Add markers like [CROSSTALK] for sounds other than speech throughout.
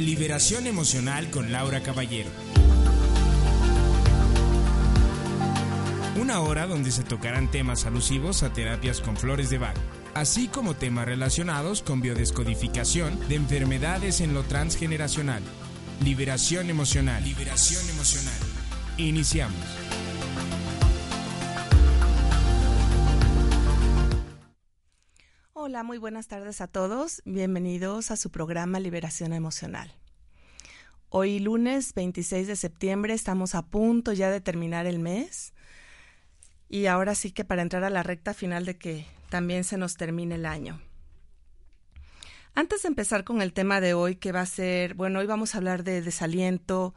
Liberación emocional con Laura Caballero. Una hora donde se tocarán temas alusivos a terapias con flores de Bach, así como temas relacionados con biodescodificación de enfermedades en lo transgeneracional. Liberación emocional. Liberación emocional. Iniciamos. Hola, muy buenas tardes a todos. Bienvenidos a su programa Liberación Emocional. Hoy lunes 26 de septiembre estamos a punto ya de terminar el mes y ahora sí que para entrar a la recta final de que también se nos termine el año. Antes de empezar con el tema de hoy que va a ser, bueno, hoy vamos a hablar de desaliento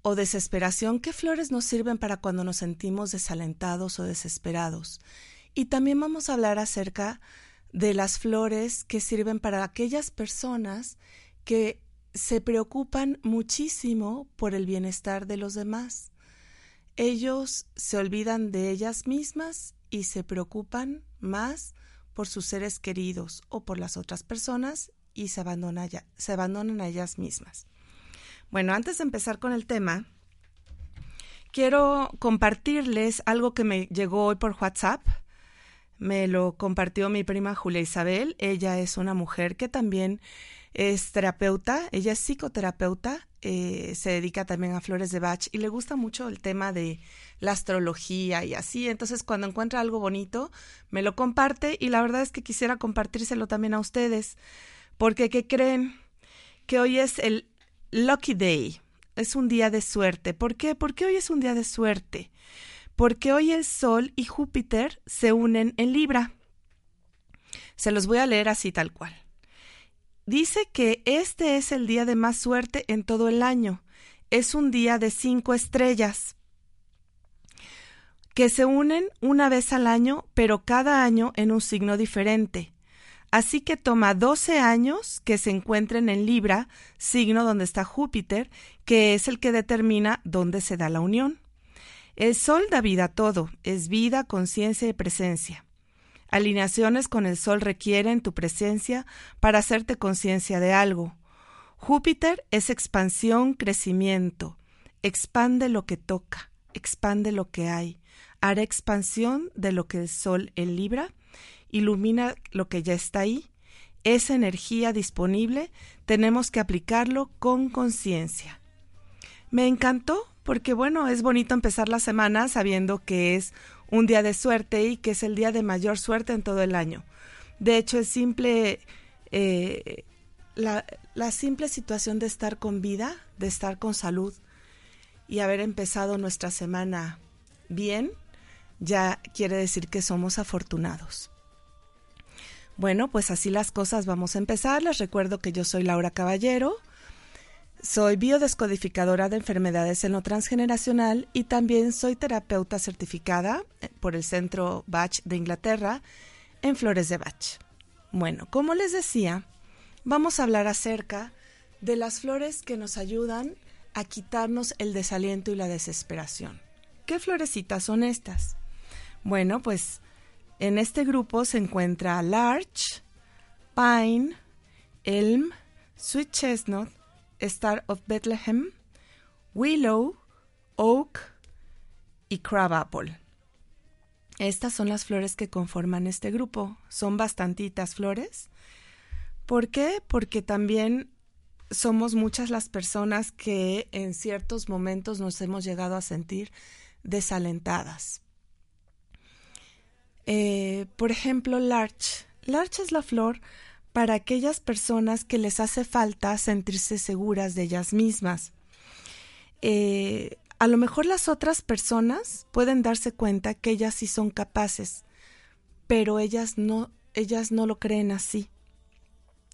o desesperación. ¿Qué flores nos sirven para cuando nos sentimos desalentados o desesperados? Y también vamos a hablar acerca de las flores que sirven para aquellas personas que se preocupan muchísimo por el bienestar de los demás. Ellos se olvidan de ellas mismas y se preocupan más por sus seres queridos o por las otras personas y se se abandonan a ellas mismas. Bueno, antes de empezar con el tema, quiero compartirles algo que me llegó hoy por WhatsApp me lo compartió mi prima Julia Isabel. Ella es una mujer que también es terapeuta, ella es psicoterapeuta, eh, se dedica también a flores de Bach y le gusta mucho el tema de la astrología y así. Entonces, cuando encuentra algo bonito, me lo comparte y la verdad es que quisiera compartírselo también a ustedes, porque ¿qué creen? Que hoy es el Lucky Day, es un día de suerte. ¿Por qué? Porque hoy es un día de suerte porque hoy el Sol y Júpiter se unen en Libra. Se los voy a leer así tal cual. Dice que este es el día de más suerte en todo el año. Es un día de cinco estrellas que se unen una vez al año, pero cada año en un signo diferente. Así que toma 12 años que se encuentren en Libra, signo donde está Júpiter, que es el que determina dónde se da la unión. El sol da vida a todo, es vida, conciencia y presencia. Alineaciones con el sol requieren tu presencia para hacerte conciencia de algo. Júpiter es expansión, crecimiento. Expande lo que toca, expande lo que hay. Hará expansión de lo que el sol en Libra, ilumina lo que ya está ahí. Esa energía disponible tenemos que aplicarlo con conciencia. Me encantó porque bueno, es bonito empezar la semana sabiendo que es un día de suerte y que es el día de mayor suerte en todo el año. De hecho, es simple, eh, la, la simple situación de estar con vida, de estar con salud y haber empezado nuestra semana bien, ya quiere decir que somos afortunados. Bueno, pues así las cosas vamos a empezar. Les recuerdo que yo soy Laura Caballero soy biodescodificadora de enfermedades en lo transgeneracional y también soy terapeuta certificada eh, por el Centro Bach de Inglaterra en Flores de Bach. Bueno, como les decía, vamos a hablar acerca de las flores que nos ayudan a quitarnos el desaliento y la desesperación. ¿Qué florecitas son estas? Bueno, pues en este grupo se encuentra Larch, Pine, Elm, Sweet Chestnut, Star of Bethlehem, Willow, Oak y Crabapple. Estas son las flores que conforman este grupo. Son bastantitas flores. ¿Por qué? Porque también somos muchas las personas que en ciertos momentos nos hemos llegado a sentir desalentadas. Eh, por ejemplo, Larch. Larch es la flor para aquellas personas que les hace falta sentirse seguras de ellas mismas. Eh, a lo mejor las otras personas pueden darse cuenta que ellas sí son capaces, pero ellas no, ellas no lo creen así.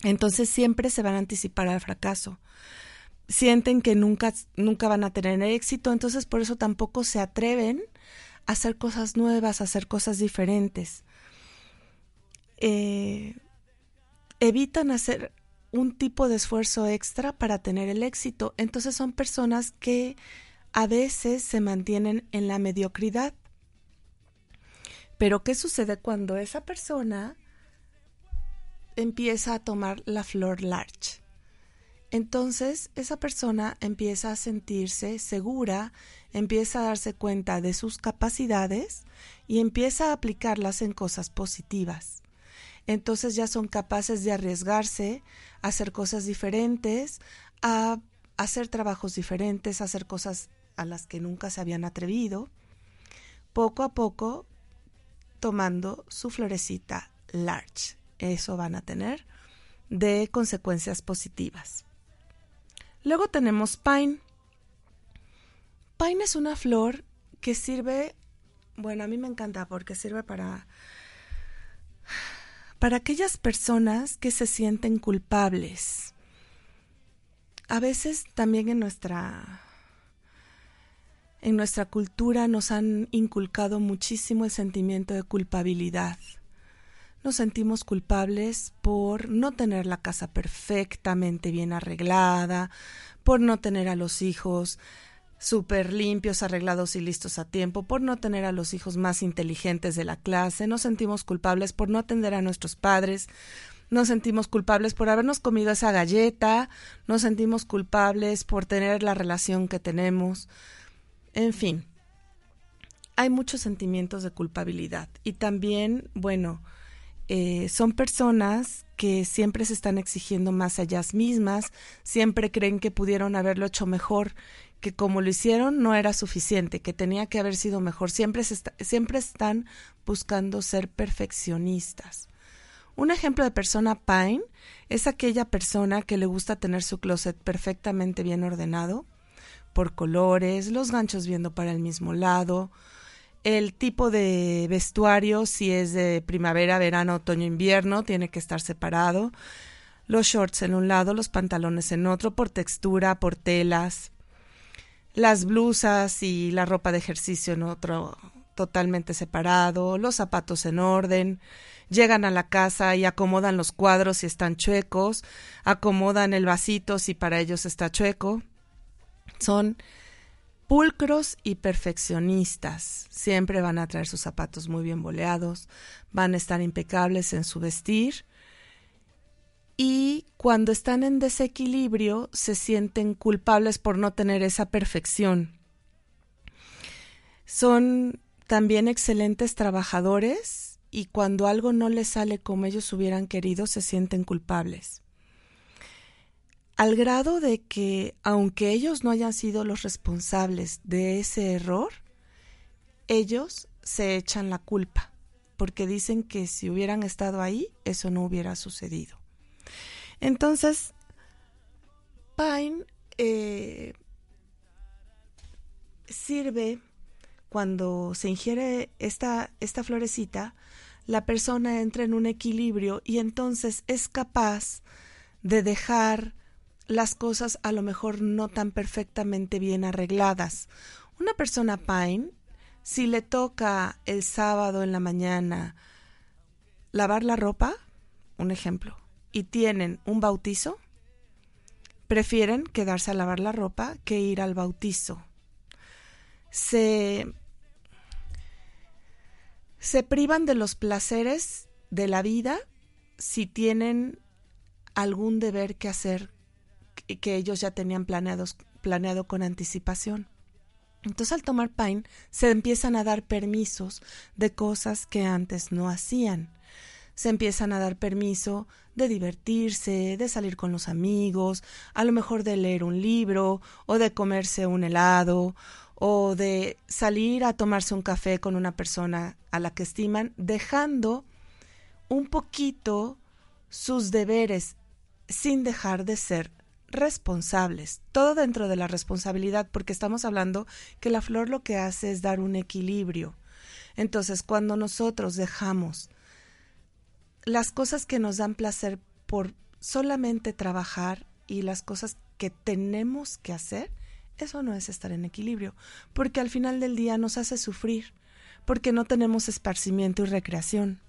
Entonces siempre se van a anticipar al fracaso. Sienten que nunca, nunca van a tener éxito, entonces por eso tampoco se atreven a hacer cosas nuevas, a hacer cosas diferentes. Eh, evitan hacer un tipo de esfuerzo extra para tener el éxito. Entonces son personas que a veces se mantienen en la mediocridad. Pero ¿qué sucede cuando esa persona empieza a tomar la flor large? Entonces esa persona empieza a sentirse segura, empieza a darse cuenta de sus capacidades y empieza a aplicarlas en cosas positivas. Entonces ya son capaces de arriesgarse a hacer cosas diferentes, a hacer trabajos diferentes, a hacer cosas a las que nunca se habían atrevido, poco a poco tomando su florecita large. Eso van a tener de consecuencias positivas. Luego tenemos pine. Pine es una flor que sirve, bueno, a mí me encanta porque sirve para para aquellas personas que se sienten culpables. A veces también en nuestra en nuestra cultura nos han inculcado muchísimo el sentimiento de culpabilidad. Nos sentimos culpables por no tener la casa perfectamente bien arreglada, por no tener a los hijos súper limpios, arreglados y listos a tiempo, por no tener a los hijos más inteligentes de la clase, nos sentimos culpables por no atender a nuestros padres, nos sentimos culpables por habernos comido esa galleta, nos sentimos culpables por tener la relación que tenemos, en fin, hay muchos sentimientos de culpabilidad y también, bueno, eh, son personas que siempre se están exigiendo más a ellas mismas, siempre creen que pudieron haberlo hecho mejor, que como lo hicieron no era suficiente, que tenía que haber sido mejor, siempre, siempre están buscando ser perfeccionistas. Un ejemplo de persona Pine es aquella persona que le gusta tener su closet perfectamente bien ordenado, por colores, los ganchos viendo para el mismo lado, el tipo de vestuario, si es de primavera, verano, otoño, invierno, tiene que estar separado. Los shorts en un lado, los pantalones en otro, por textura, por telas. Las blusas y la ropa de ejercicio en otro, totalmente separado. Los zapatos en orden. Llegan a la casa y acomodan los cuadros si están chuecos. Acomodan el vasito si para ellos está chueco son pulcros y perfeccionistas. Siempre van a traer sus zapatos muy bien boleados, van a estar impecables en su vestir y cuando están en desequilibrio se sienten culpables por no tener esa perfección. Son también excelentes trabajadores y cuando algo no les sale como ellos hubieran querido se sienten culpables al grado de que, aunque ellos no hayan sido los responsables de ese error, ellos se echan la culpa, porque dicen que si hubieran estado ahí, eso no hubiera sucedido. Entonces, Pine eh, sirve cuando se ingiere esta, esta florecita, la persona entra en un equilibrio y entonces es capaz de dejar las cosas a lo mejor no tan perfectamente bien arregladas. Una persona Pine, si le toca el sábado en la mañana lavar la ropa, un ejemplo, y tienen un bautizo, prefieren quedarse a lavar la ropa que ir al bautizo. Se, se privan de los placeres de la vida si tienen algún deber que hacer que ellos ya tenían planeados, planeado con anticipación. Entonces al tomar Pine se empiezan a dar permisos de cosas que antes no hacían. Se empiezan a dar permiso de divertirse, de salir con los amigos, a lo mejor de leer un libro o de comerse un helado o de salir a tomarse un café con una persona a la que estiman, dejando un poquito sus deberes sin dejar de ser responsables, todo dentro de la responsabilidad, porque estamos hablando que la flor lo que hace es dar un equilibrio. Entonces, cuando nosotros dejamos las cosas que nos dan placer por solamente trabajar y las cosas que tenemos que hacer, eso no es estar en equilibrio, porque al final del día nos hace sufrir, porque no tenemos esparcimiento y recreación.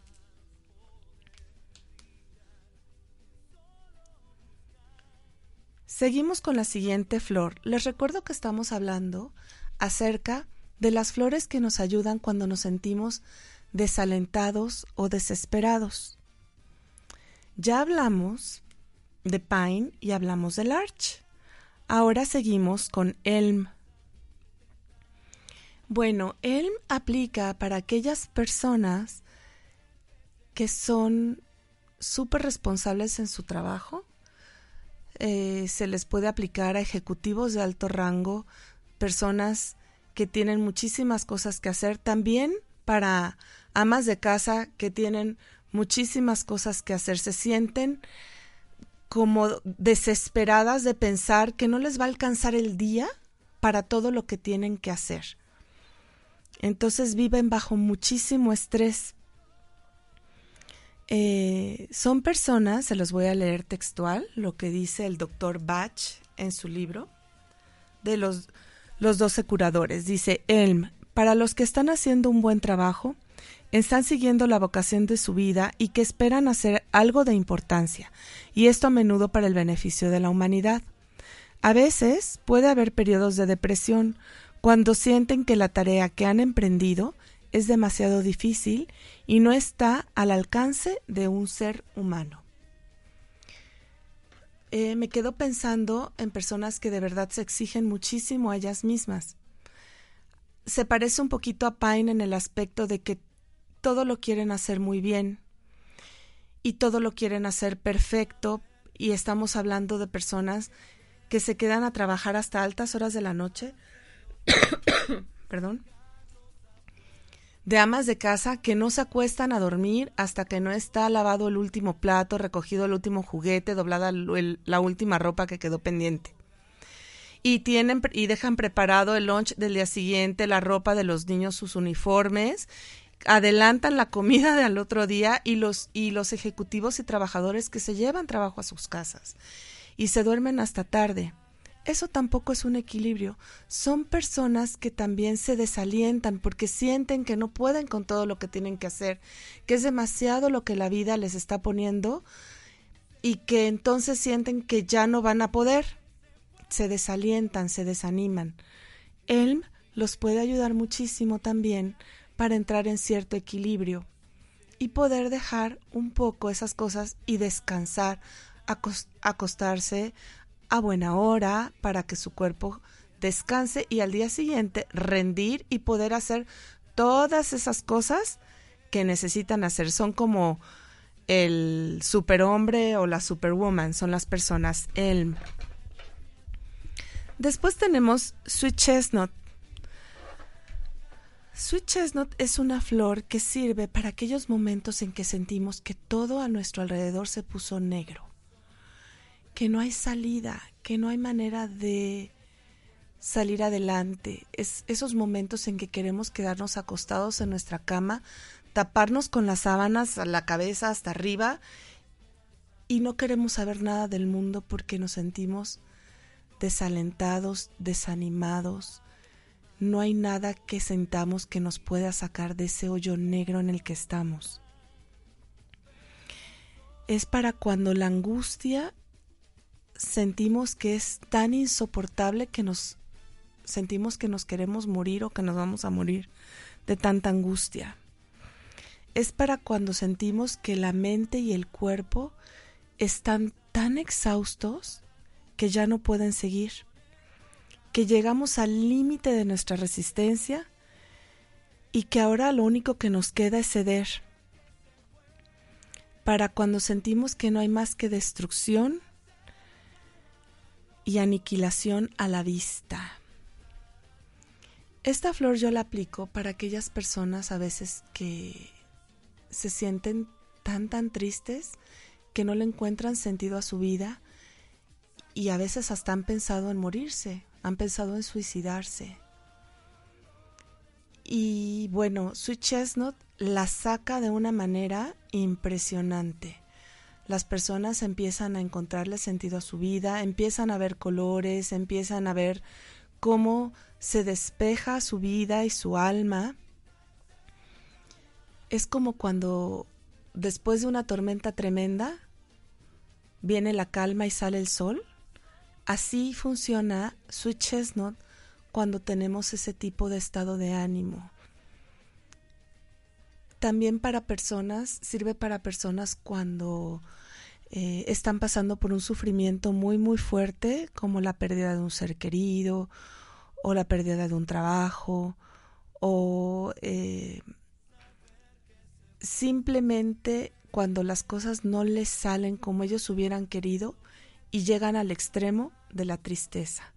Seguimos con la siguiente flor. Les recuerdo que estamos hablando acerca de las flores que nos ayudan cuando nos sentimos desalentados o desesperados. Ya hablamos de pine y hablamos del larch. Ahora seguimos con elm. Bueno, elm aplica para aquellas personas que son súper responsables en su trabajo. Eh, se les puede aplicar a ejecutivos de alto rango, personas que tienen muchísimas cosas que hacer, también para amas de casa que tienen muchísimas cosas que hacer, se sienten como desesperadas de pensar que no les va a alcanzar el día para todo lo que tienen que hacer. Entonces viven bajo muchísimo estrés. Eh, son personas, se los voy a leer textual, lo que dice el doctor Bach en su libro, de los, los 12 curadores. Dice, Elm, para los que están haciendo un buen trabajo, están siguiendo la vocación de su vida y que esperan hacer algo de importancia, y esto a menudo para el beneficio de la humanidad. A veces puede haber periodos de depresión cuando sienten que la tarea que han emprendido es demasiado difícil y no está al alcance de un ser humano. Eh, me quedo pensando en personas que de verdad se exigen muchísimo a ellas mismas se parece un poquito a Pine en el aspecto de que todo lo quieren hacer muy bien y todo lo quieren hacer perfecto y estamos hablando de personas que se quedan a trabajar hasta altas horas de la noche, [COUGHS] perdón, de amas de casa que no se acuestan a dormir hasta que no está lavado el último plato, recogido el último juguete, doblada la última ropa que quedó pendiente. Y tienen y dejan preparado el lunch del día siguiente, la ropa de los niños, sus uniformes, adelantan la comida del otro día y los y los ejecutivos y trabajadores que se llevan trabajo a sus casas y se duermen hasta tarde. Eso tampoco es un equilibrio. Son personas que también se desalientan porque sienten que no pueden con todo lo que tienen que hacer, que es demasiado lo que la vida les está poniendo y que entonces sienten que ya no van a poder se desalientan, se desaniman. Elm los puede ayudar muchísimo también para entrar en cierto equilibrio y poder dejar un poco esas cosas y descansar, acostarse a buena hora para que su cuerpo descanse y al día siguiente rendir y poder hacer todas esas cosas que necesitan hacer. Son como el superhombre o la superwoman, son las personas Elm. Después tenemos Sweet Chestnut. Sweet Chestnut es una flor que sirve para aquellos momentos en que sentimos que todo a nuestro alrededor se puso negro, que no hay salida, que no hay manera de salir adelante. Es esos momentos en que queremos quedarnos acostados en nuestra cama, taparnos con las sábanas a la cabeza hasta arriba y no queremos saber nada del mundo porque nos sentimos desalentados, desanimados. No hay nada que sentamos que nos pueda sacar de ese hoyo negro en el que estamos. Es para cuando la angustia sentimos que es tan insoportable que nos sentimos que nos queremos morir o que nos vamos a morir de tanta angustia. Es para cuando sentimos que la mente y el cuerpo están tan exhaustos que ya no pueden seguir, que llegamos al límite de nuestra resistencia y que ahora lo único que nos queda es ceder. Para cuando sentimos que no hay más que destrucción y aniquilación a la vista. Esta flor yo la aplico para aquellas personas a veces que se sienten tan tan tristes que no le encuentran sentido a su vida y a veces hasta han pensado en morirse, han pensado en suicidarse. Y bueno, Sweet Chestnut la saca de una manera impresionante. las personas empiezan a encontrarle sentido a su vida, empiezan a ver colores, empiezan a ver cómo se despeja su vida y su alma. Es como cuando después de una tormenta tremenda viene la calma y sale el sol. Así funciona Sweet Chestnut cuando tenemos ese tipo de estado de ánimo. También para personas, sirve para personas cuando eh, están pasando por un sufrimiento muy, muy fuerte, como la pérdida de un ser querido, o la pérdida de un trabajo, o eh, simplemente cuando las cosas no les salen como ellos hubieran querido y llegan al extremo de la tristeza.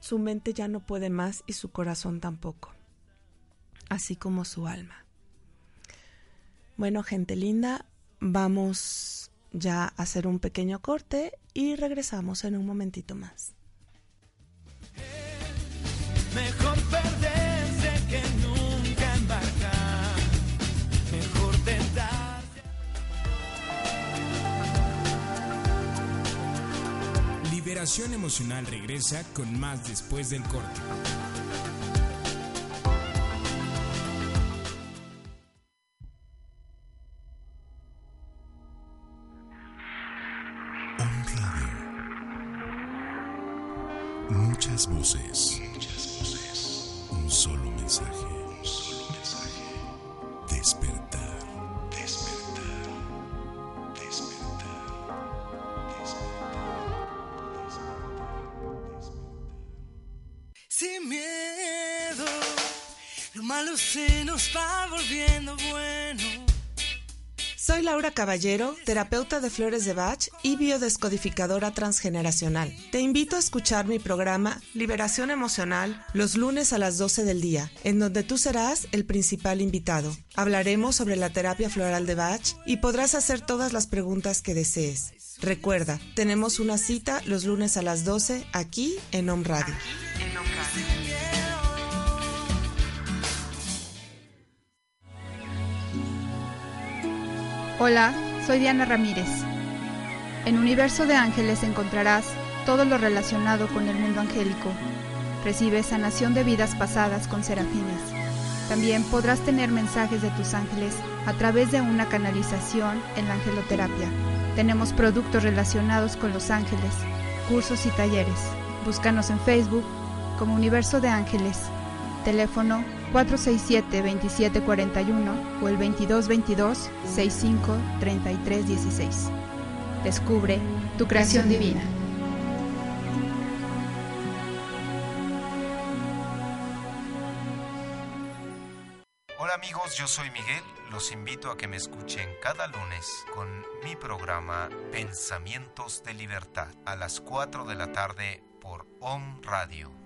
Su mente ya no puede más y su corazón tampoco, así como su alma. Bueno, gente linda, vamos ya a hacer un pequeño corte y regresamos en un momentito más. Mejor Liberación Emocional regresa con más después del corte. Un. Muchas voces. Malo se nos va volviendo bueno. Soy Laura Caballero, terapeuta de flores de Bach y biodescodificadora transgeneracional. Te invito a escuchar mi programa Liberación Emocional los lunes a las 12 del día, en donde tú serás el principal invitado. Hablaremos sobre la terapia floral de Bach y podrás hacer todas las preguntas que desees. Recuerda, tenemos una cita los lunes a las 12 aquí en Home Radio. Hola, soy Diana Ramírez. En Universo de Ángeles encontrarás todo lo relacionado con el mundo angélico. Recibes sanación de vidas pasadas con serafines. También podrás tener mensajes de tus ángeles a través de una canalización en la angeloterapia. Tenemos productos relacionados con los ángeles, cursos y talleres. Búscanos en Facebook como Universo de Ángeles. Teléfono 467-2741 o el 2222-653316. Descubre tu creación divina. Hola amigos, yo soy Miguel. Los invito a que me escuchen cada lunes con mi programa Pensamientos de Libertad a las 4 de la tarde por OM Radio.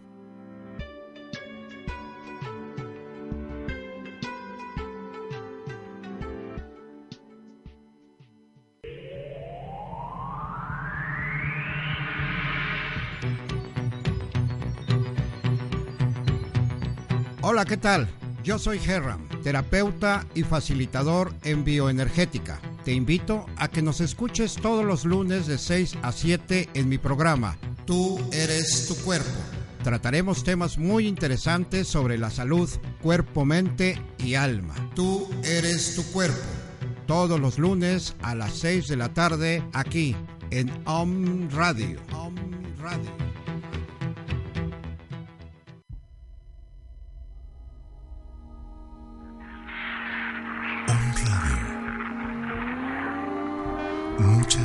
¿Qué tal? Yo soy Herram, terapeuta y facilitador en bioenergética. Te invito a que nos escuches todos los lunes de 6 a 7 en mi programa Tú eres tu cuerpo. Trataremos temas muy interesantes sobre la salud, cuerpo, mente y alma. Tú eres tu cuerpo. Todos los lunes a las 6 de la tarde aquí en Om Radio. Om Radio.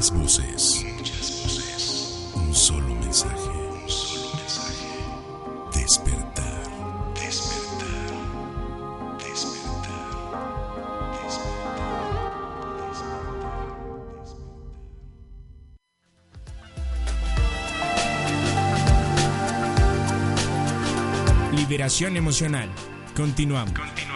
Muchas voces. Un solo mensaje. Despertar. Despertar. Despertar. Liberación Emocional. Continuamos. Saber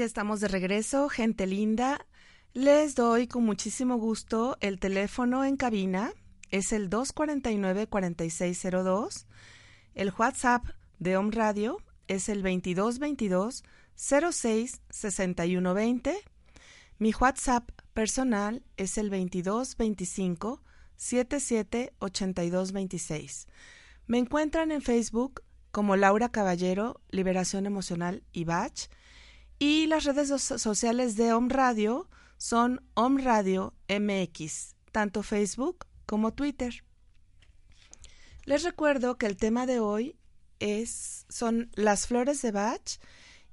Ya estamos de regreso, gente linda. Les doy con muchísimo gusto el teléfono en cabina. Es el 249-4602. El WhatsApp de Home Radio es el 2222 06 6120. Mi WhatsApp personal es el 2225 77 82 26. Me encuentran en Facebook como Laura Caballero, Liberación Emocional y Bach. Y las redes sociales de Om Radio son Om Radio MX, tanto Facebook como Twitter. Les recuerdo que el tema de hoy es, son las flores de Bach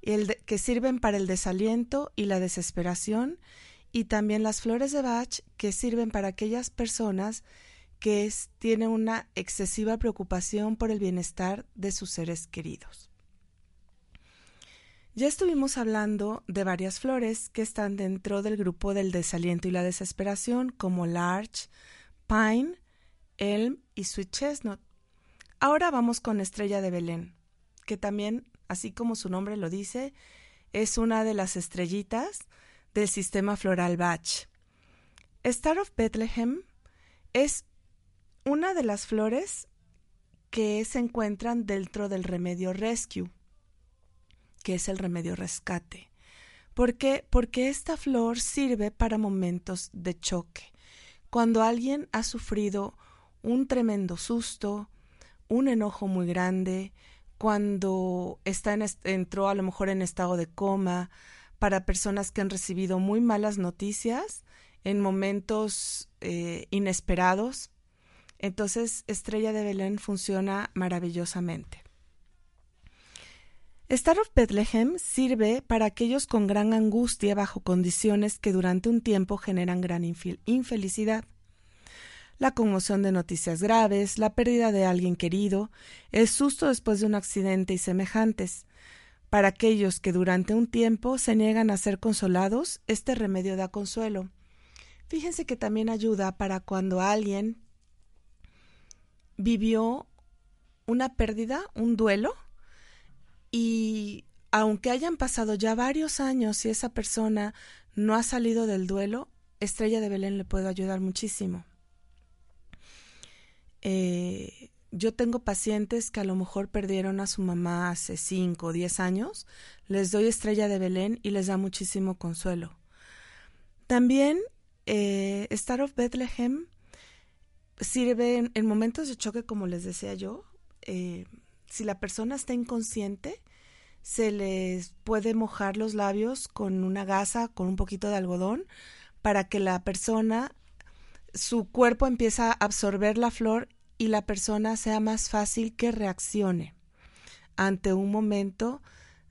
el que sirven para el desaliento y la desesperación y también las flores de Bach que sirven para aquellas personas que tienen una excesiva preocupación por el bienestar de sus seres queridos. Ya estuvimos hablando de varias flores que están dentro del grupo del desaliento y la desesperación, como larch, pine, elm y sweet chestnut. Ahora vamos con estrella de Belén, que también, así como su nombre lo dice, es una de las estrellitas del sistema floral Bach. Star of Bethlehem es una de las flores que se encuentran dentro del remedio rescue, que es el remedio rescate. ¿Por qué? Porque esta flor sirve para momentos de choque. Cuando alguien ha sufrido un tremendo susto, un enojo muy grande, cuando está en entró a lo mejor en estado de coma, para personas que han recibido muy malas noticias en momentos eh, inesperados. Entonces, Estrella de Belén funciona maravillosamente. Star of Bethlehem sirve para aquellos con gran angustia bajo condiciones que durante un tiempo generan gran infelicidad la conmoción de noticias graves, la pérdida de alguien querido, el susto después de un accidente y semejantes. Para aquellos que durante un tiempo se niegan a ser consolados, este remedio da consuelo. Fíjense que también ayuda para cuando alguien vivió una pérdida, un duelo, y aunque hayan pasado ya varios años y esa persona no ha salido del duelo, Estrella de Belén le puede ayudar muchísimo. Eh, yo tengo pacientes que a lo mejor perdieron a su mamá hace 5 o 10 años, les doy estrella de Belén y les da muchísimo consuelo. También eh, Star of Bethlehem sirve en, momentos de choque, como les decía yo. Eh, si la persona está inconsciente, se les puede mojar los labios con una gasa, con un poquito de algodón, para que la persona su cuerpo empieza a absorber la flor y la persona sea más fácil que reaccione ante un momento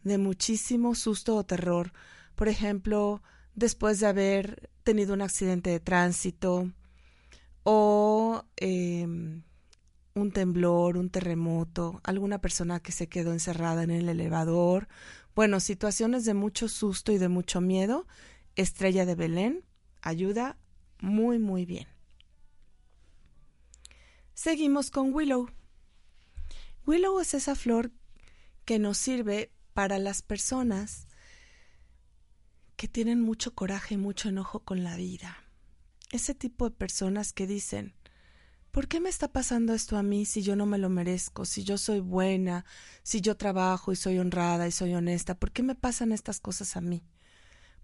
de muchísimo susto o terror. Por ejemplo, después de haber tenido un accidente de tránsito o em, un temblor, un terremoto, alguna persona que se quedó encerrada en el elevador. Bueno, situaciones de mucho susto y de mucho miedo. Estrella de Belén ayuda muy, muy bien. Seguimos con Willow. Willow es esa flor que nos sirve para las personas que tienen mucho coraje y mucho enojo con la vida. Ese tipo de personas que dicen, ¿por qué me está pasando esto a mí si yo no me lo merezco, si yo soy buena, si yo trabajo y soy honrada y soy honesta? ¿Por qué me pasan estas cosas a mí?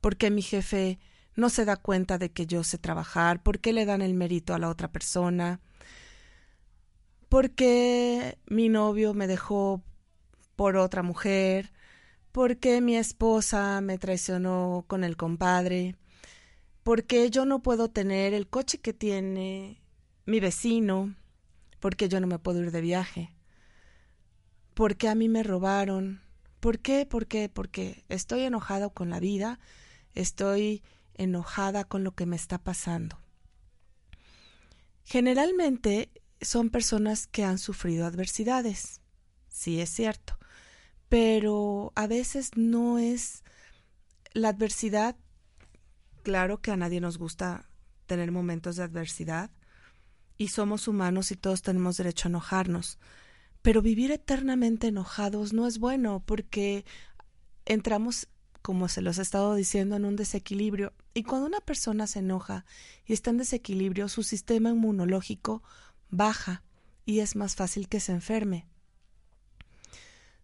¿Por qué mi jefe no se da cuenta de que yo sé trabajar, por qué le dan el mérito a la otra persona, por qué mi novio me dejó por otra mujer, por qué mi esposa me traicionó con el compadre, por qué yo no puedo tener el coche que tiene mi vecino, por qué yo no me puedo ir de viaje, por qué a mí me robaron, por qué, por qué, porque estoy enojado con la vida, estoy enojada con lo que me está pasando. Generalmente son personas que han sufrido adversidades, sí es cierto, pero a veces no es la adversidad, claro que a nadie nos gusta tener momentos de adversidad, y somos humanos y todos tenemos derecho a enojarnos, pero vivir eternamente enojados no es bueno porque entramos como se los he estado diciendo, en un desequilibrio. Y cuando una persona se enoja y está en desequilibrio, su sistema inmunológico baja y es más fácil que se enferme.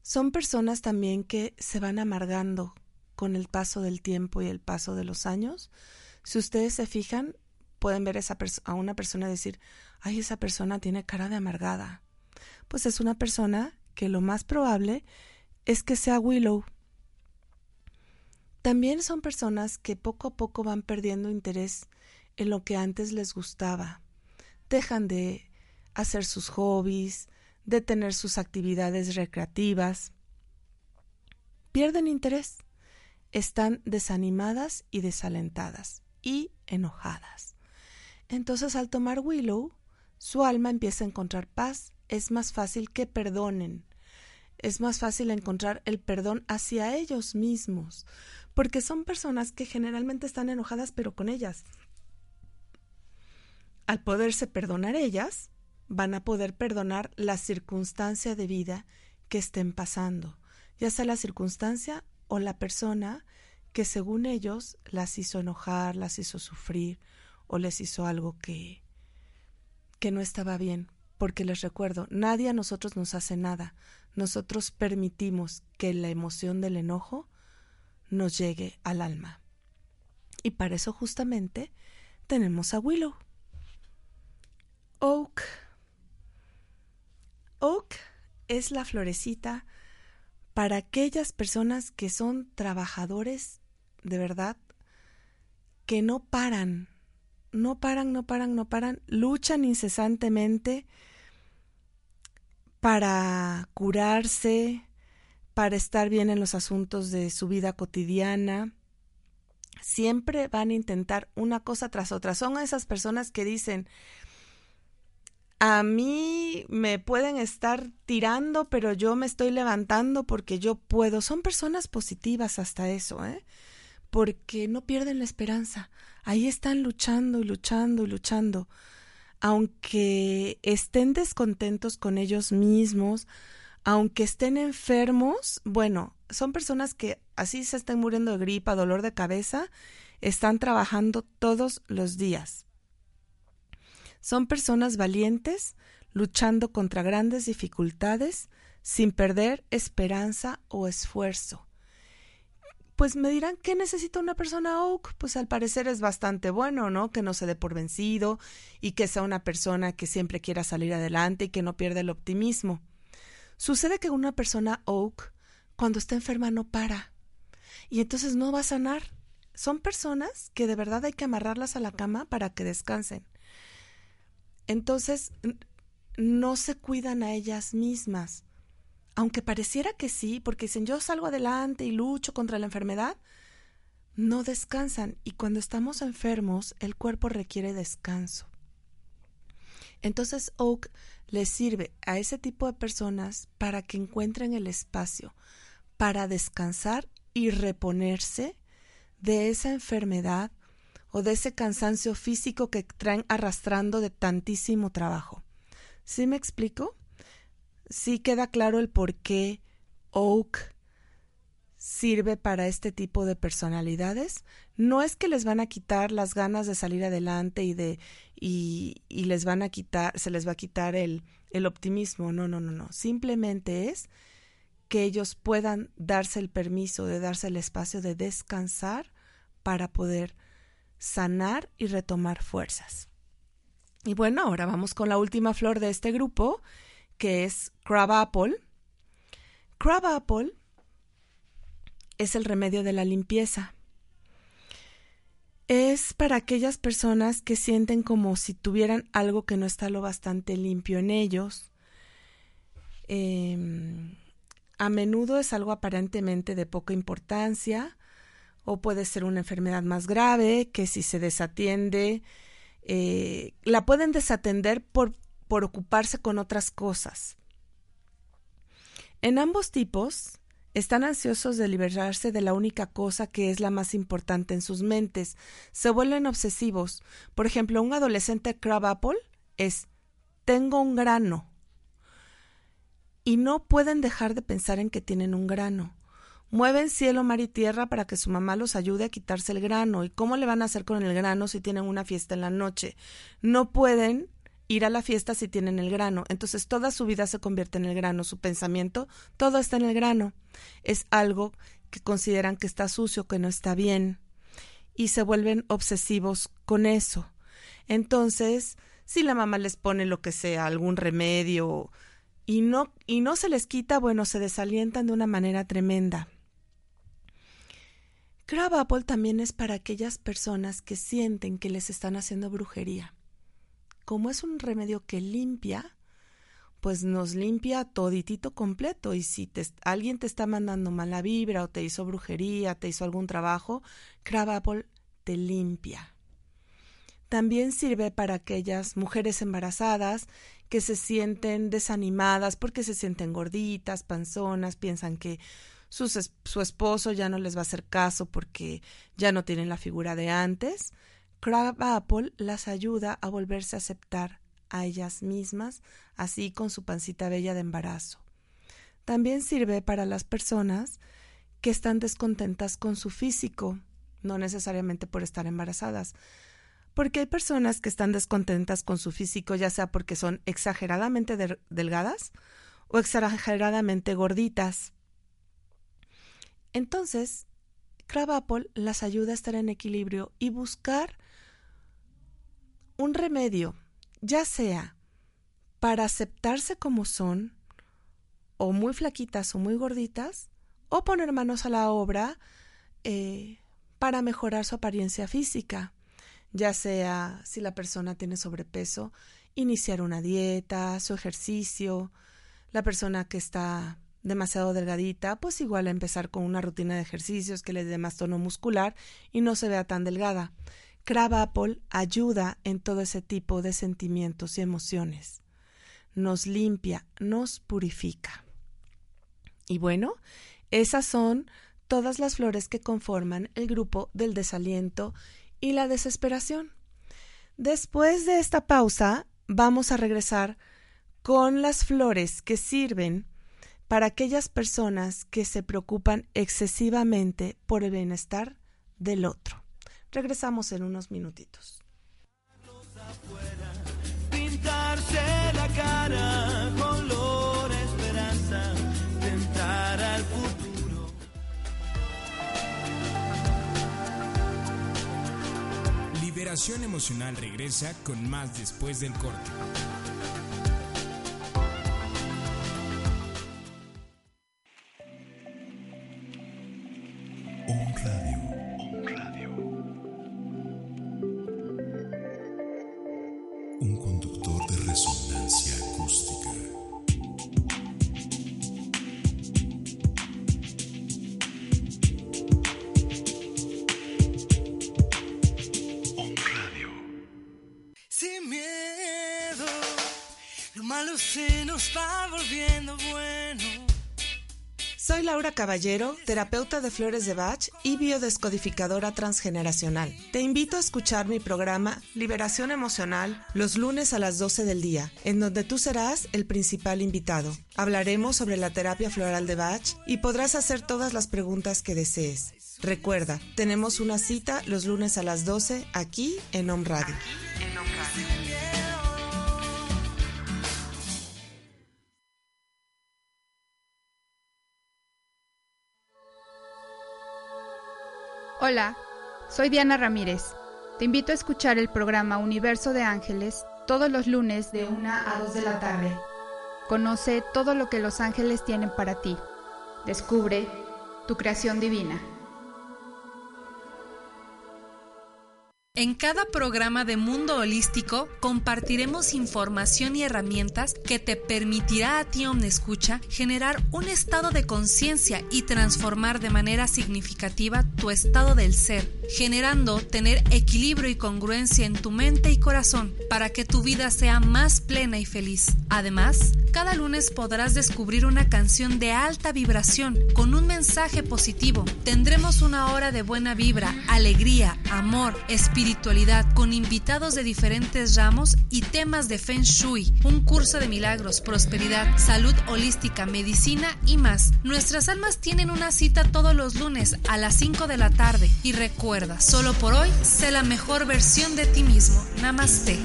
Son personas también que se van amargando con el paso del tiempo y el paso de los años. Si ustedes se fijan, pueden ver a una persona y decir, ay, esa persona tiene cara de amargada. Pues es una persona que lo más probable es que sea Willow. También son personas que poco a poco van perdiendo interés en lo que antes les gustaba. Dejan de hacer sus hobbies, de tener sus actividades recreativas. Pierden interés. Están desanimadas y desalentadas y enojadas. Entonces al tomar Willow, su alma empieza a encontrar paz. Es más fácil que perdonen. Es más fácil encontrar el perdón hacia ellos mismos, porque son personas que generalmente están enojadas pero con ellas. Al poderse perdonar ellas, van a poder perdonar la circunstancia de vida que estén pasando, ya sea la circunstancia o la persona que según ellos las hizo enojar, las hizo sufrir o les hizo algo que que no estaba bien, porque les recuerdo, nadie a nosotros nos hace nada. Nosotros permitimos que la emoción del enojo nos llegue al alma. Y para eso justamente tenemos a Willow. Oak Oak es la florecita para aquellas personas que son trabajadores de verdad, que no paran, no paran, no paran, no paran, luchan incesantemente para curarse, para estar bien en los asuntos de su vida cotidiana. Siempre van a intentar una cosa tras otra. Son esas personas que dicen, a mí me pueden estar tirando, pero yo me estoy levantando porque yo puedo. Son personas positivas hasta eso, ¿eh? Porque no pierden la esperanza. Ahí están luchando y luchando y luchando. Aunque estén descontentos con ellos mismos, aunque estén enfermos, bueno, son personas que así se estén muriendo de gripa, dolor de cabeza, están trabajando todos los días. Son personas valientes, luchando contra grandes dificultades, sin perder esperanza o esfuerzo. Pues me dirán, ¿qué necesita una persona Oak? Pues al parecer es bastante bueno, ¿no? Que no se dé por vencido y que sea una persona que siempre quiera salir adelante y que no pierda el optimismo. Sucede que una persona Oak, cuando está enferma, no para. Y entonces no va a sanar. Son personas que de verdad hay que amarrarlas a la cama para que descansen. Entonces, no se cuidan a ellas mismas. Aunque pareciera que sí, porque dicen yo salgo adelante y lucho contra la enfermedad, no descansan y cuando estamos enfermos el cuerpo requiere descanso. Entonces Oak les sirve a ese tipo de personas para que encuentren el espacio para descansar y reponerse de esa enfermedad o de ese cansancio físico que traen arrastrando de tantísimo trabajo. ¿Sí me explico? Sí queda claro el por qué Oak sirve para este tipo de personalidades. No es que les van a quitar las ganas de salir adelante y de y, y les van a quitar, se les va a quitar el, el optimismo. No, no, no, no. Simplemente es que ellos puedan darse el permiso de darse el espacio de descansar para poder sanar y retomar fuerzas. Y bueno, ahora vamos con la última flor de este grupo, que es Crab Apple. Crab Apple es el remedio de la limpieza. Es para aquellas personas que sienten como si tuvieran algo que no está lo bastante limpio en ellos. Em, a menudo es algo aparentemente de poca importancia, o puede ser una enfermedad más grave que si se desatiende, eh, la pueden desatender por, por ocuparse con otras cosas. En ambos tipos, están ansiosos de liberarse de la única cosa que es la más importante en sus mentes. Se vuelven obsesivos. Por ejemplo, un adolescente crab apple es tengo un grano. Y no pueden dejar de pensar en que tienen un grano. mueven cielo, mar y tierra para que su mamá los ayude a quitarse el grano. ¿Y cómo le van a hacer con el grano si tienen una fiesta en la noche? No pueden ir a la fiesta si tienen el grano. Entonces toda su vida se convierte en el grano, su pensamiento, todo está en el grano. Es algo que consideran que está sucio, que no está bien. Y se vuelven obsesivos con eso. Entonces, si la mamá les pone lo que sea, algún remedio, y no, y no se les quita, bueno, se desalientan de una manera tremenda. Crab Apple también es para aquellas personas que sienten que les están haciendo brujería. Como es un remedio que limpia, pues nos limpia toditito completo. Y si alguien te está mandando mala vibra o te hizo brujería, te hizo algún trabajo, Crab te limpia. También sirve para aquellas mujeres embarazadas que se sienten desanimadas porque se sienten gorditas, panzonas, piensan que su esposo ya no les va a hacer caso porque ya no tienen la figura de antes, Crab Apple las ayuda a volverse a aceptar a ellas mismas, así con su pancita bella de embarazo. También sirve para las personas que están descontentas con su físico, no necesariamente por estar embarazadas, porque hay personas que están descontentas con su físico, ya sea porque son exageradamente delgadas o exageradamente gorditas. Entonces, Crab Apple las ayuda a estar en equilibrio y buscar un remedio, ya sea para aceptarse como son, o muy flaquitas o muy gorditas, o poner manos a la obra eh, para mejorar su apariencia física, ya sea si la persona tiene sobrepeso, iniciar una dieta, su ejercicio, la persona que está demasiado delgadita, pues igual empezar con una rutina de ejercicios que le dé más tono muscular y no se vea tan delgada. Crab Apple ayuda en todo ese tipo de sentimientos y emociones. Nos limpia, nos purifica. Y bueno, esas son todas las flores que conforman el grupo del desaliento y la desesperación. Después de esta pausa, vamos a regresar con las flores que sirven para aquellas personas que se preocupan excesivamente por el bienestar del otro. Regresamos en unos minutitos. Pintarse la cara color esperanza, tentar al futuro. Liberación emocional regresa con más después del corte. Un radio. Un radio. Malo se nos va volviendo bueno. Soy Laura Caballero, terapeuta de flores de Bach y biodescodificadora transgeneracional. Te invito a escuchar mi programa Liberación Emocional los lunes a las 12 del día, en donde tú serás el principal invitado. Hablaremos sobre la terapia floral de Bach y podrás hacer todas las preguntas que desees. Recuerda, tenemos una cita los lunes a las 12 aquí en Home Radio. Hola, soy Diana Ramírez. Te invito a escuchar el programa Universo de Ángeles todos los lunes de 1 a 2 de la tarde. Conoce todo lo que los ángeles tienen para ti. Descubre tu creación divina. En cada programa de Mundo Holístico compartiremos información y herramientas que te permitirá a ti, Omnescucha, generar un estado de conciencia y transformar de manera significativa tu estado del ser, generando tener equilibrio y congruencia en tu mente y corazón para que tu vida sea más plena y feliz. Además, Cada lunes podrás descubrir una canción de alta vibración con un mensaje positivo. Tendremos una hora de buena vibra, alegría, amor, espiritualidad, con invitados de diferentes ramos y temas de Feng Shui, un curso de milagros, prosperidad, salud holística, medicina y más. Nuestras almas tienen una cita todos los lunes a las 5 de la tarde y recuerda, solo por hoy, sé la mejor versión de ti mismo. Namaste.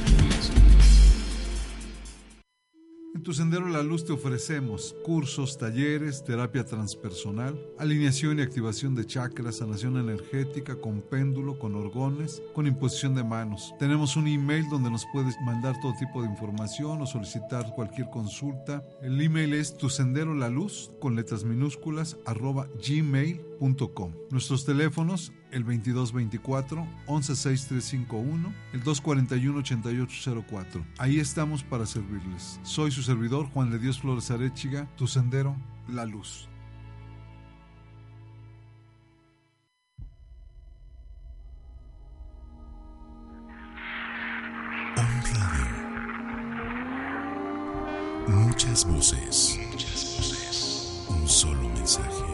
Tu Sendero La Luz te ofrecemos cursos, talleres, terapia transpersonal, alineación y activación de chakras, sanación energética con péndulo, con orgones, con imposición de manos. Tenemos un email donde nos puedes mandar todo tipo de información o solicitar cualquier consulta. El email es tu sendero la luz con letras minúsculas arroba gmail.com. Nuestros teléfonos el 2224 116351, el 241 8804. Ahí estamos para servirles. Soy su servidor Juan de Dios Flores Arechiga, tu sendero, la luz. On Radio. Muchas voces. Muchas voces. Un solo mensaje.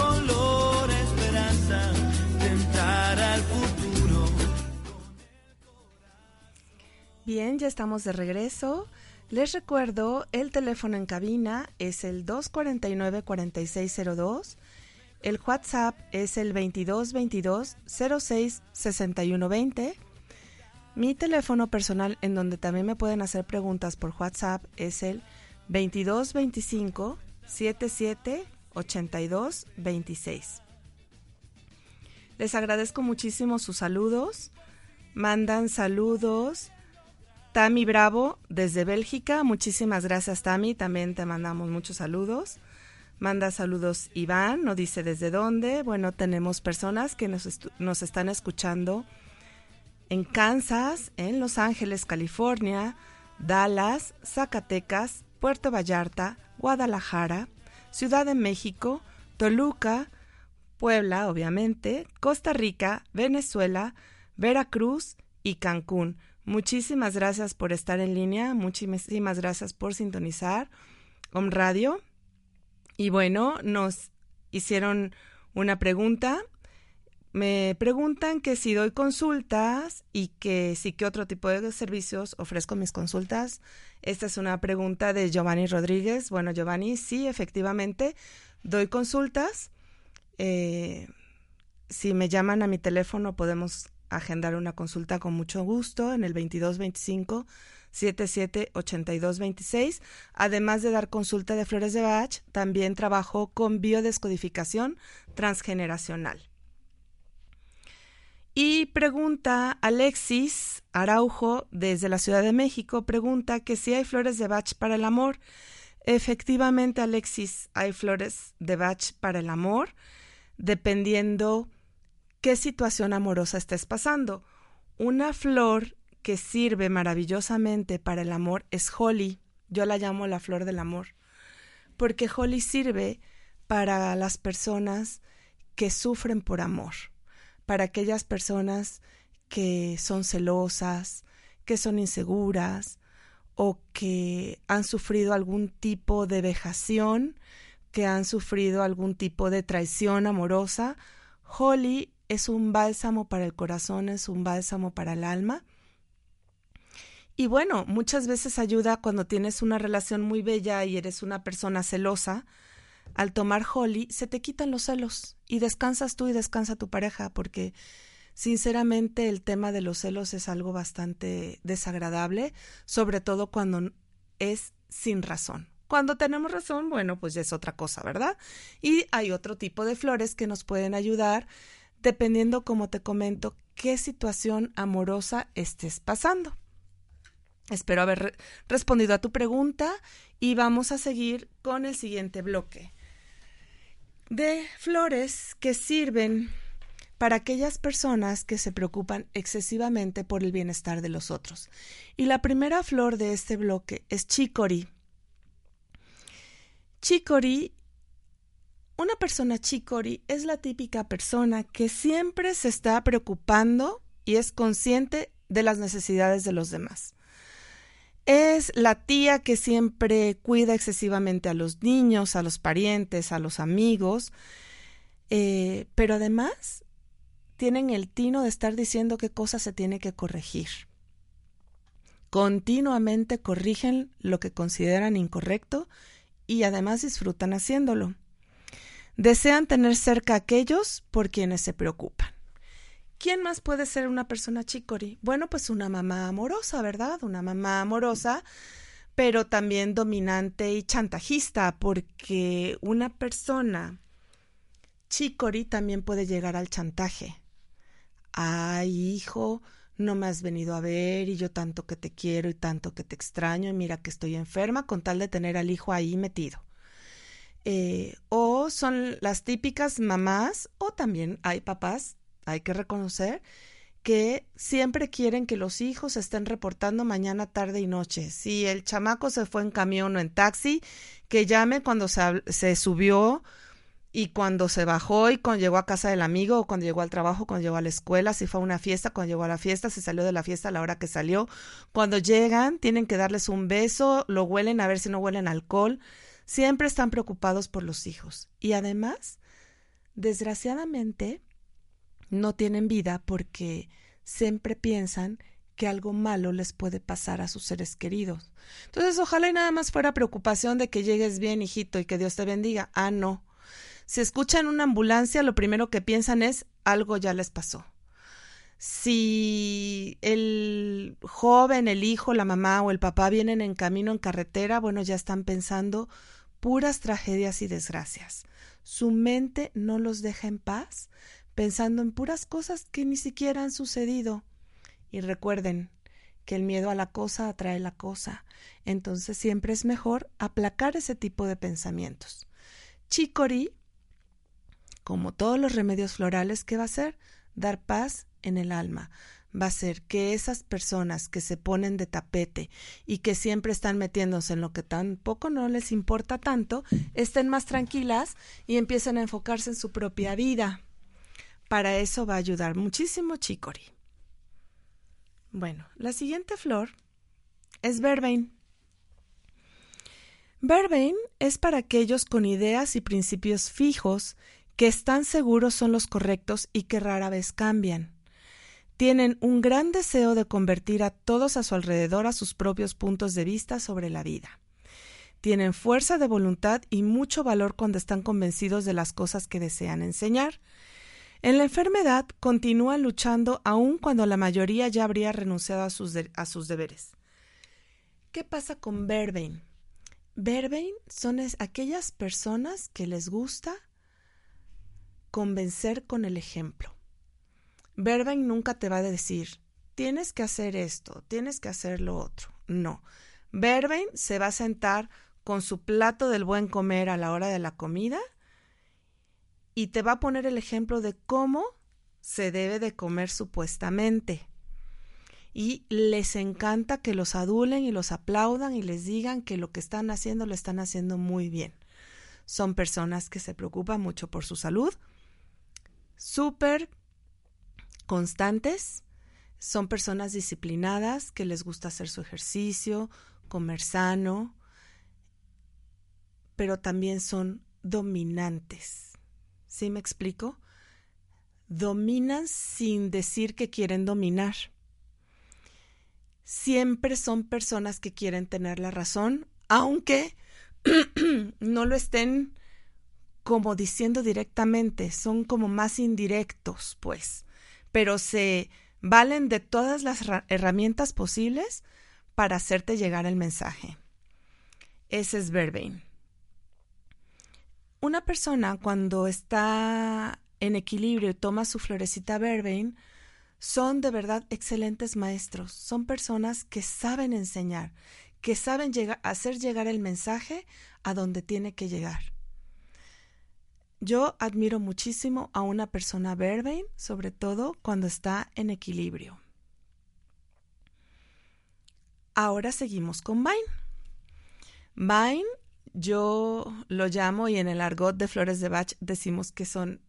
Bien, ya estamos de regreso. Les recuerdo, el teléfono en cabina es el 249-4602. El WhatsApp es el 2222-066120. Mi teléfono personal, en donde también me pueden hacer preguntas por WhatsApp, es el 2225-778226. Les agradezco muchísimo sus saludos. Mandan saludos. Tami Bravo desde Bélgica. Muchísimas gracias, Tami. También te mandamos muchos saludos. Manda saludos Iván, no dice desde dónde. Bueno, tenemos personas que nos, nos están escuchando en Kansas, en Los Ángeles, California, Dallas, Zacatecas, Puerto Vallarta, Guadalajara, Ciudad de México, Toluca, Puebla, obviamente, Costa Rica, Venezuela, Veracruz y Cancún. Muchísimas gracias por estar en línea, muchísimas gracias por sintonizar Om Radio. Y bueno, nos hicieron una pregunta. Me preguntan que si doy consultas y que si qué otro tipo de servicios ofrezco mis consultas. Esta es una pregunta de Giovanni Rodríguez. Bueno, Giovanni, sí, efectivamente, doy consultas. Eh, si me llaman a mi teléfono podemos agendar una consulta con mucho gusto en el 2225 778226. Además de dar consulta de flores de Bach, también trabajo con biodescodificación transgeneracional. Y pregunta Alexis Araujo desde la Ciudad de México, pregunta que si hay flores de Bach para el amor. Efectivamente, Alexis, hay flores de Bach para el amor, dependiendo qué situación amorosa estés pasando. Una flor que sirve maravillosamente para el amor es Holly. Yo la llamo la flor del amor. Porque Holly sirve para las personas que sufren por amor, para aquellas personas que son celosas, que son inseguras o que han sufrido algún tipo de vejación, que han sufrido algún tipo de traición amorosa. Holly es un bálsamo para el corazón, es un bálsamo para el alma. Y bueno, muchas veces ayuda cuando tienes una relación muy bella y eres una persona celosa. Al tomar Holly, se te quitan los celos y descansas tú y descansa tu pareja, porque sinceramente el tema de los celos es algo bastante desagradable, sobre todo cuando es sin razón. Cuando tenemos razón, bueno, pues ya es otra cosa, ¿verdad? Y hay otro tipo de flores que nos pueden ayudar dependiendo, como te comento, qué situación amorosa estés pasando. Espero haber respondido a tu pregunta y vamos a seguir con el siguiente bloque de flores que sirven para aquellas personas que se preocupan excesivamente por el bienestar de los otros. Y la primera flor de este bloque es chicory. Chicory, una persona chicory es la típica persona que siempre se está preocupando y es consciente de las necesidades de los demás. Es la tía que siempre cuida excesivamente a los niños, a los parientes, a los amigos, eh, pero además tienen el tino de estar diciendo qué cosas se tiene que corregir. Continuamente corrigen lo que consideran incorrecto y además disfrutan haciéndolo. Desean tener cerca a aquellos por quienes se preocupan. ¿Quién más puede ser una persona chicori? Bueno, pues una mamá amorosa, ¿verdad? Una mamá amorosa, pero también dominante y chantajista, porque una persona chicori también puede llegar al chantaje. Ay, hijo, no me has venido a ver y yo tanto que te quiero y tanto que te extraño y mira que estoy enferma con tal de tener al hijo ahí metido. Eh, o son las típicas mamás o también hay papás hay que reconocer que siempre quieren que los hijos estén reportando mañana, tarde y noche. Si el chamaco se fue en camión o en taxi, que llame cuando se, subió y cuando se bajó y cuando llegó a casa del amigo o cuando llegó al trabajo, cuando llegó a la escuela, si fue a una fiesta, cuando llegó a la fiesta, si salió de la fiesta a la hora que salió. Cuando llegan, tienen que darles un beso, lo huelen a ver si no huelen alcohol. Siempre están preocupados por los hijos. Y además, desgraciadamente, no tienen vida porque siempre piensan que algo malo les puede pasar a sus seres queridos. Entonces, ojalá y nada más fuera preocupación de que llegues bien, hijito, y que Dios te bendiga. Ah, no. Si escuchan una ambulancia, lo primero que piensan es algo ya les pasó. Si el joven, el hijo, la mamá o el papá vienen en camino en carretera, bueno, ya están pensando puras tragedias y desgracias. Su mente no los deja en paz pensando en puras cosas que ni siquiera han sucedido. Y recuerden que el miedo a la cosa atrae la cosa, entonces siempre es mejor aplacar ese tipo de pensamientos. Chicory, como todos los remedios florales, ¿qué va a hacer? Dar paz en el alma. Va a ser que esas personas que se ponen de tapete y que siempre están metiéndose en lo que tampoco no les importa tanto, estén más tranquilas y empiecen a enfocarse en su propia vida. Para eso va a ayudar muchísimo chicory. Bueno, la siguiente flor es verbein. Verbein es para aquellos con ideas y principios fijos que están seguros son los correctos y que rara vez cambian. Tienen un gran deseo de convertir a todos a su alrededor a sus propios puntos de vista sobre la vida. Tienen fuerza de voluntad y mucho valor cuando están convencidos de las cosas que desean enseñar en la enfermedad continúan luchando aun cuando la mayoría ya habría renunciado a sus, a sus deberes. ¿Qué pasa con Verbein? Verbein son aquellas personas que les gusta convencer con el ejemplo. Verbein nunca te va a decir, tienes que hacer esto, tienes que hacer lo otro. No. Verbein se va a sentar con su plato del buen comer a la hora de la comida y te va a poner el ejemplo de cómo se debe de comer supuestamente. Y les encanta que los adulen y los aplaudan y les digan que lo que están haciendo lo están haciendo muy bien. Son personas que se preocupan mucho por su salud, súper constantes, son personas disciplinadas que les gusta hacer su ejercicio, comer sano, pero también son dominantes ¿Sí me explico? Dominan sin decir que quieren dominar. Siempre son personas que quieren tener la razón, aunque [CLEARS THROAT] no lo estén como diciendo directamente, son como más indirectos, pues, pero se valen de todas las herramientas posibles para hacerte llegar el mensaje. Ese es Verbain una persona cuando está en equilibrio y toma su florecita verbein, son de verdad excelentes maestros, son personas que saben enseñar, que saben hacer llegar el mensaje a donde tiene que llegar. Yo admiro muchísimo a una persona verbein, sobre todo cuando está en equilibrio. Ahora seguimos con Vine. Vine, yo lo llamo y en el argot de Flores de Bach decimos que son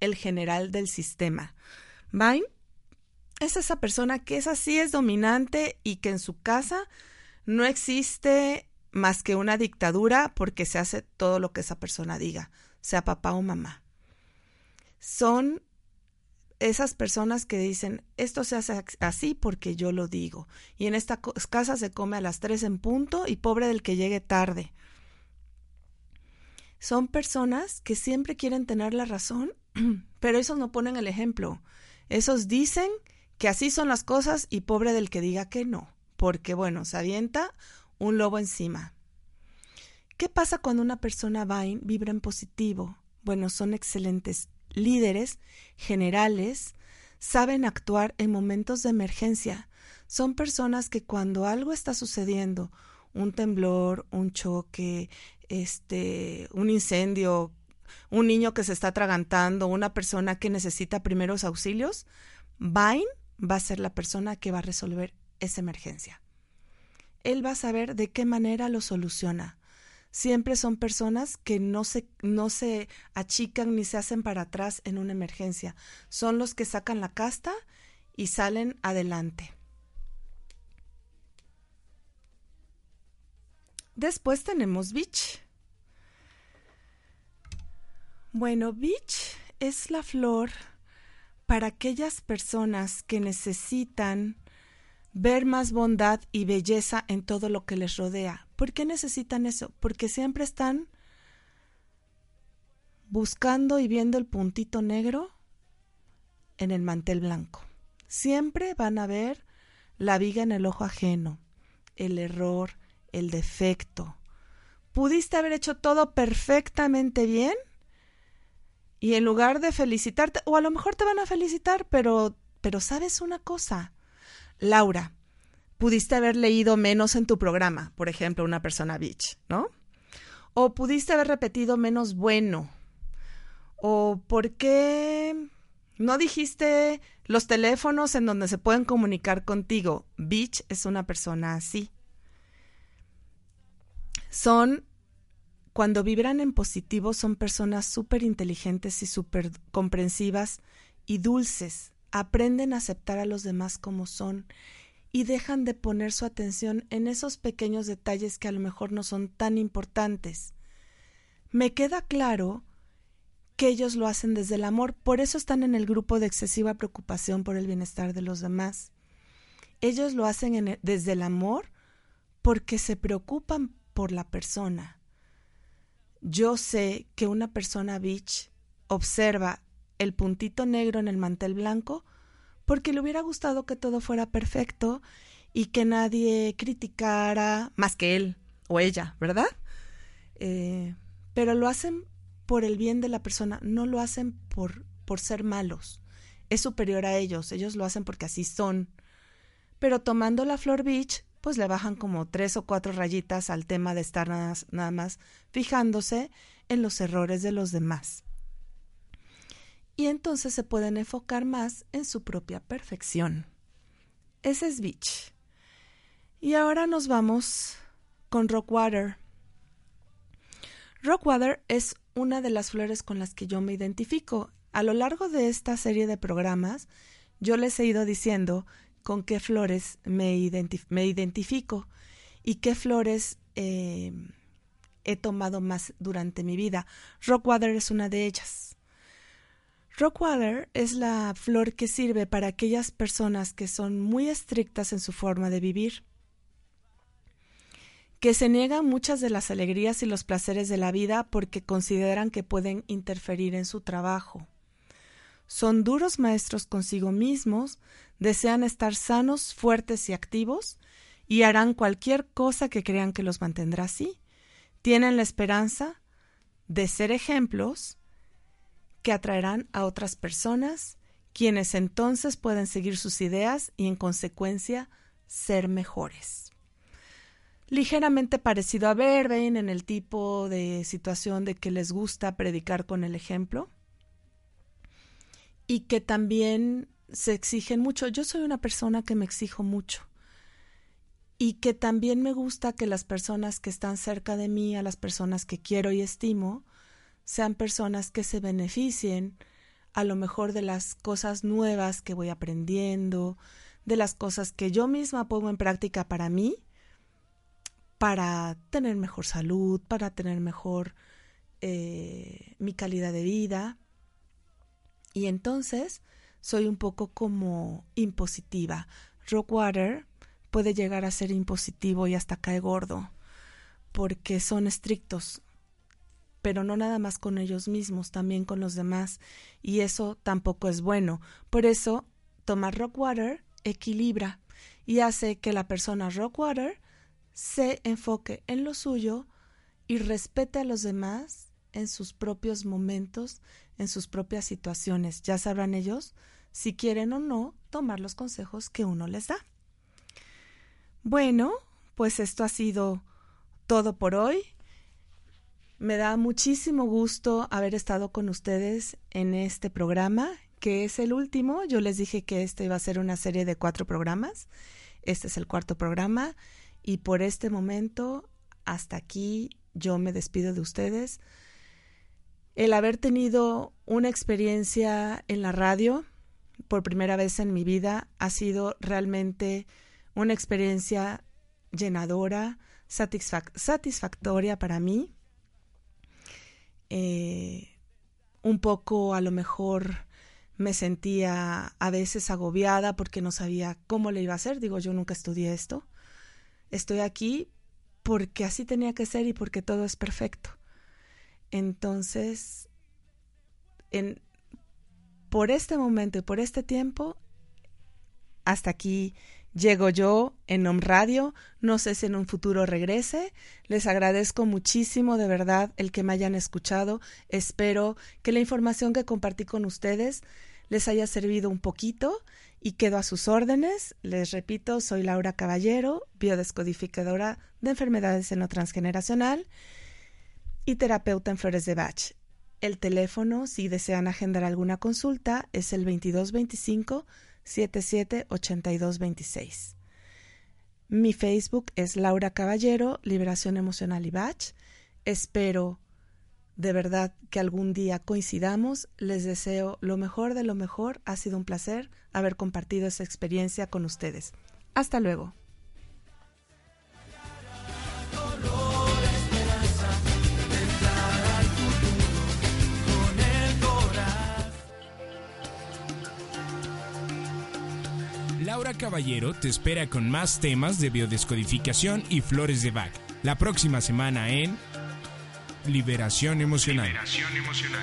el general del sistema. Vine es esa persona que es así, es dominante y que en su casa no existe más que una dictadura porque se hace todo lo que esa persona diga, sea papá o mamá. Son esas personas que dicen, esto se hace así porque yo lo digo. Y en esta casa se come a las tres en punto y pobre del que llegue tarde. Son personas que siempre quieren tener la razón, [CLEARS THROAT] pero esos no ponen el ejemplo. Esos dicen que así son las cosas y pobre del que diga que no, porque bueno, se avienta un lobo encima. ¿Qué pasa cuando una persona Vine vibra en positivo? Bueno, son excelentes líderes, generales, saben actuar en momentos de emergencia. Son personas que cuando algo está sucediendo, un temblor, un choque, este, un incendio, un niño que se está atragantando, una persona que necesita primeros auxilios, Vine va a ser la persona que va a resolver esa emergencia. Él va a saber de qué manera lo soluciona. Siempre son personas que no se, no se achican ni se hacen para atrás en una emergencia. Son los que sacan la casta y salen adelante. Después tenemos Beach. Bueno, Beach es la flor para aquellas personas que necesitan ver más bondad y belleza en todo lo que les rodea. ¿Por qué necesitan eso? Porque siempre están buscando y viendo el puntito negro en el mantel blanco. Siempre van a ver la viga en el ojo ajeno, el error, el defecto. Pudiste haber hecho todo perfectamente bien y en lugar de felicitarte, o a lo mejor te van a felicitar, pero, pero sabes una cosa, Laura, pudiste haber leído menos en tu programa, por ejemplo, una persona bitch, ¿no? O pudiste haber repetido menos bueno. O por qué no dijiste los teléfonos en donde se pueden comunicar contigo. Bitch es una persona así. Son cuando vibran en positivo son personas súper inteligentes y súper comprensivas y dulces. Aprenden a aceptar a los demás como son y dejan de poner su atención en esos pequeños detalles que a lo mejor no son tan importantes. Me queda claro que ellos lo hacen desde el amor, por eso están en el grupo de excesiva preocupación por el bienestar de los demás. Ellos lo hacen desde el amor porque se preocupan por la persona yo sé que una persona bitch observa el puntito negro en el mantel blanco porque le hubiera gustado que todo fuera perfecto y que nadie criticara más que él o ella, ¿verdad? Eh, pero lo hacen por el bien de la persona, no lo hacen por, por ser malos. Es superior a ellos, ellos lo hacen porque así son. Pero tomando la flor beach, pues le bajan como tres o cuatro rayitas al tema de estar nada, más fijándose en los errores de los demás. Y entonces se pueden enfocar más en su propia perfección. Ese es Beach. Y ahora nos vamos con Rockwater. Rockwater es una de las flores con las que yo me identifico. A lo largo de esta serie de programas, yo les he ido diciendo con qué flores me, identifico y qué flores eh, he tomado más durante mi vida. Rockwater es una de ellas. Rockwater es la flor que sirve para aquellas personas que son muy estrictas en su forma de vivir, que se niegan muchas de las alegrías y los placeres de la vida porque consideran que pueden interferir en su trabajo. Son duros maestros consigo mismos, desean estar sanos, fuertes y activos, y harán cualquier cosa que crean que los mantendrá así. Tienen la esperanza de ser ejemplos que atraerán a otras personas, quienes entonces pueden seguir sus ideas y en consecuencia ser mejores. Ligeramente parecido a Verbein en el tipo de situación de que les gusta predicar con el ejemplo y que también se exigen mucho. Yo soy una persona que me exijo mucho y que también me gusta que las personas que están cerca de mí, a las personas que quiero y estimo, sean personas que se beneficien a lo mejor de las cosas nuevas que voy aprendiendo, de las cosas que yo misma pongo en práctica para mí, para tener mejor salud, para tener mejor eh, mi calidad de vida. Y entonces soy un poco como impositiva. Rockwater puede llegar a ser impositivo y hasta cae gordo, porque son estrictos, pero no nada más con ellos mismos, también con los demás, y eso tampoco es bueno. Por eso, tomar Rockwater equilibra y hace que la persona Rockwater se enfoque en lo suyo y respete a los demás en sus propios momentos, en sus propias situaciones. Ya sabrán ellos si quieren o no tomar los consejos que uno les da. Bueno, pues esto ha sido todo por hoy. Me da muchísimo gusto haber estado con ustedes en este programa, que es el último. Yo les dije que este iba a ser una serie de cuatro programas. Este es el cuarto programa y por este momento, hasta aquí, yo me despido de ustedes. El haber tenido una experiencia en la radio, por primera vez en mi vida ha sido realmente una experiencia llenadora, satisfactoria para mí. Eh, un poco a lo mejor me sentía a veces agobiada porque no sabía cómo le iba a hacer. Digo, yo nunca estudié esto. Estoy aquí porque así tenía que ser y porque todo es perfecto. Entonces, en, por este momento y por este tiempo, hasta aquí llego yo en Om Radio. No sé si en un futuro regrese. Les agradezco muchísimo de verdad el que me hayan escuchado. Espero que la información que compartí con ustedes les haya servido un poquito y quedo a sus órdenes. Les repito, soy Laura Caballero, biodescodificadora de enfermedades en lo transgeneracional y terapeuta en flores de Bach. El teléfono, si desean agendar alguna consulta, es el 2225 778226. Mi Facebook es Laura Caballero, Liberación Emocional y Bach. Espero de verdad que algún día coincidamos. Les deseo lo mejor de lo mejor. Ha sido un placer haber compartido esa experiencia con ustedes. Hasta luego. Laura Caballero te espera con más temas de biodescodificación y flores de Bach. La próxima semana en Liberación Emocional. Liberación Emocional.